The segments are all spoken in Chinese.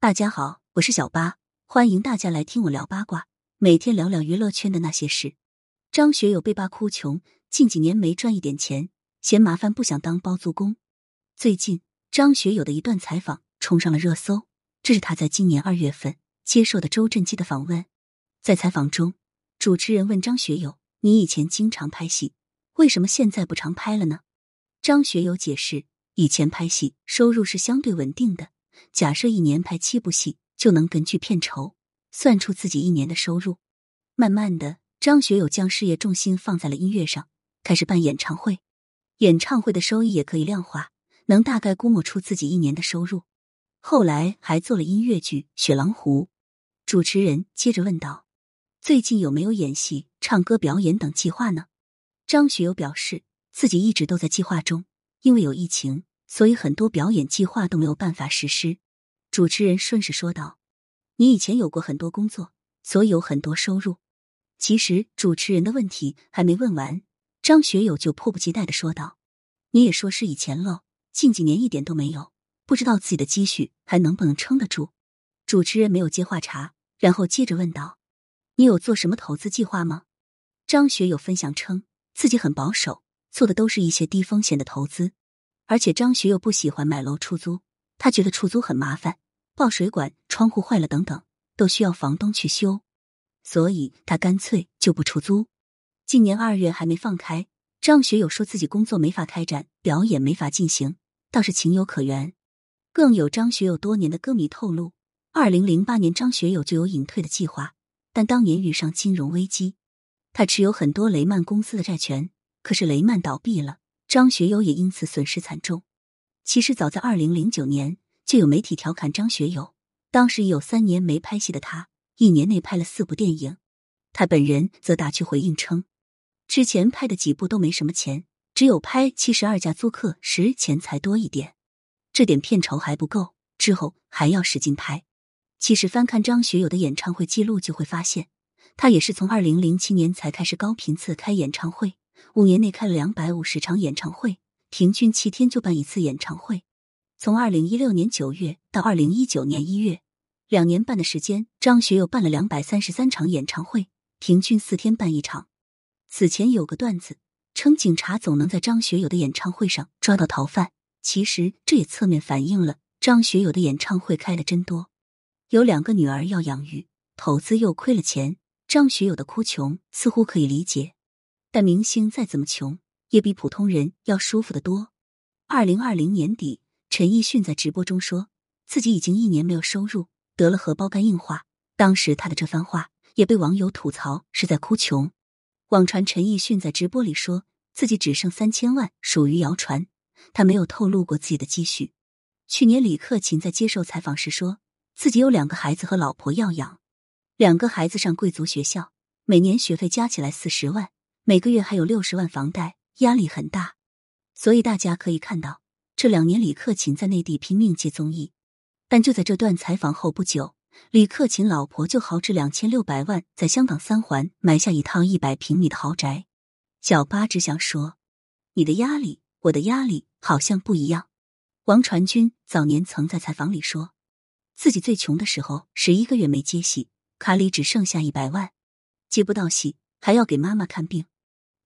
大家好，我是小八，欢迎大家来听我聊八卦，每天聊聊娱乐圈的那些事。张学友被扒哭穷，近几年没赚一点钱，嫌麻烦不想当包租公。最近张学友的一段采访冲上了热搜，这是他在今年二月份接受的周震基的访问。在采访中，主持人问张学友：“你以前经常拍戏，为什么现在不常拍了呢？”张学友解释：“以前拍戏收入是相对稳定的。”假设一年拍七部戏，就能根据片酬算出自己一年的收入。慢慢的，张学友将事业重心放在了音乐上，开始办演唱会。演唱会的收益也可以量化，能大概估摸出自己一年的收入。后来还做了音乐剧《雪狼湖》。主持人接着问道：“最近有没有演戏、唱歌、表演等计划呢？”张学友表示自己一直都在计划中，因为有疫情。所以很多表演计划都没有办法实施。主持人顺势说道：“你以前有过很多工作，所以有很多收入。”其实主持人的问题还没问完，张学友就迫不及待的说道：“你也说是以前喽，近几年一点都没有，不知道自己的积蓄还能不能撑得住。”主持人没有接话茬，然后接着问道：“你有做什么投资计划吗？”张学友分享称自己很保守，做的都是一些低风险的投资。而且张学友不喜欢买楼出租，他觉得出租很麻烦，爆水管、窗户坏了等等都需要房东去修，所以他干脆就不出租。今年二月还没放开，张学友说自己工作没法开展，表演没法进行，倒是情有可原。更有张学友多年的歌迷透露，二零零八年张学友就有隐退的计划，但当年遇上金融危机，他持有很多雷曼公司的债权，可是雷曼倒闭了。张学友也因此损失惨重。其实早在二零零九年，就有媒体调侃张学友，当时已有三年没拍戏的他，一年内拍了四部电影。他本人则打趣回应称，之前拍的几部都没什么钱，只有拍《七十二家租客》时钱才多一点，这点片酬还不够，之后还要使劲拍。其实翻看张学友的演唱会记录，就会发现，他也是从二零零七年才开始高频次开演唱会。五年内开了两百五十场演唱会，平均七天就办一次演唱会。从二零一六年九月到二零一九年一月，两年半的时间，张学友办了两百三十三场演唱会，平均四天办一场。此前有个段子称，警察总能在张学友的演唱会上抓到逃犯。其实这也侧面反映了张学友的演唱会开的真多。有两个女儿要养育，投资又亏了钱，张学友的哭穷似乎可以理解。但明星再怎么穷，也比普通人要舒服的多。二零二零年底，陈奕迅在直播中说自己已经一年没有收入，得了荷包肝硬化。当时他的这番话也被网友吐槽是在哭穷。网传陈奕迅在直播里说自己只剩三千万，属于谣传。他没有透露过自己的积蓄。去年李克勤在接受采访时说自己有两个孩子和老婆要养，两个孩子上贵族学校，每年学费加起来四十万。每个月还有六十万房贷，压力很大，所以大家可以看到，这两年李克勤在内地拼命接综艺。但就在这段采访后不久，李克勤老婆就豪掷两千六百万，在香港三环买下一套一百平米的豪宅。小八只想说，你的压力，我的压力好像不一样。王传君早年曾在采访里说，自己最穷的时候，十一个月没接戏，卡里只剩下一百万，接不到戏还要给妈妈看病。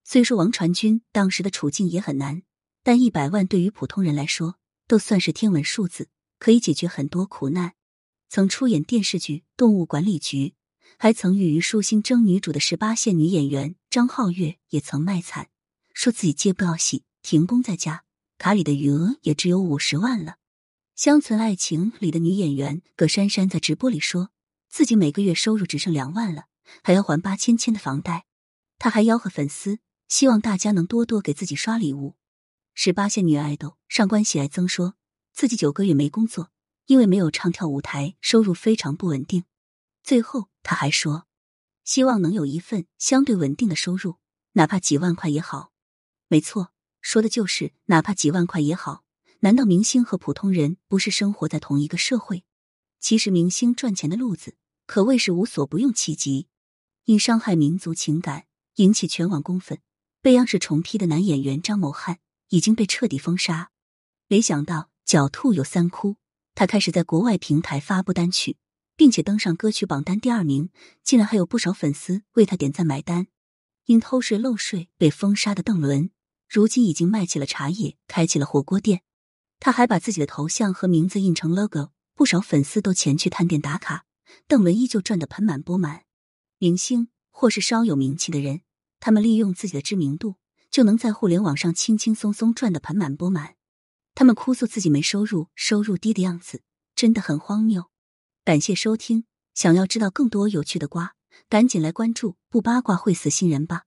虽说王传君当时的处境也很难，但一百万对于普通人来说都算是天文数字，可以解决很多苦难。曾出演电视剧《动物管理局》，还曾与虞书欣争女主的十八线女演员张皓月也曾卖惨，说自己接不到戏，停工在家，卡里的余额也只有五十万了。《乡村爱情》里的女演员葛珊珊在直播里说自己每个月收入只剩两万了，还要还八千千的房贷。她还吆喝粉丝。希望大家能多多给自己刷礼物。十八线女爱豆上官喜爱曾说自己九个月没工作，因为没有唱跳舞台，收入非常不稳定。最后，他还说希望能有一份相对稳定的收入，哪怕几万块也好。没错，说的就是哪怕几万块也好。难道明星和普通人不是生活在同一个社会？其实，明星赚钱的路子可谓是无所不用其极，因伤害民族情感引起全网公愤。被央视重批的男演员张某汉已经被彻底封杀。没想到狡兔有三窟，他开始在国外平台发布单曲，并且登上歌曲榜单第二名，竟然还有不少粉丝为他点赞买单。因偷税漏税被封杀的邓伦，如今已经卖起了茶叶，开起了火锅店。他还把自己的头像和名字印成 logo，不少粉丝都前去探店打卡。邓伦依旧赚得盆满钵满。明星或是稍有名气的人，他们利用自己的知名度，就能在互联网上轻轻松松赚得盆满钵满。他们哭诉自己没收入、收入低的样子，真的很荒谬。感谢收听，想要知道更多有趣的瓜，赶紧来关注，不八卦会死新人吧。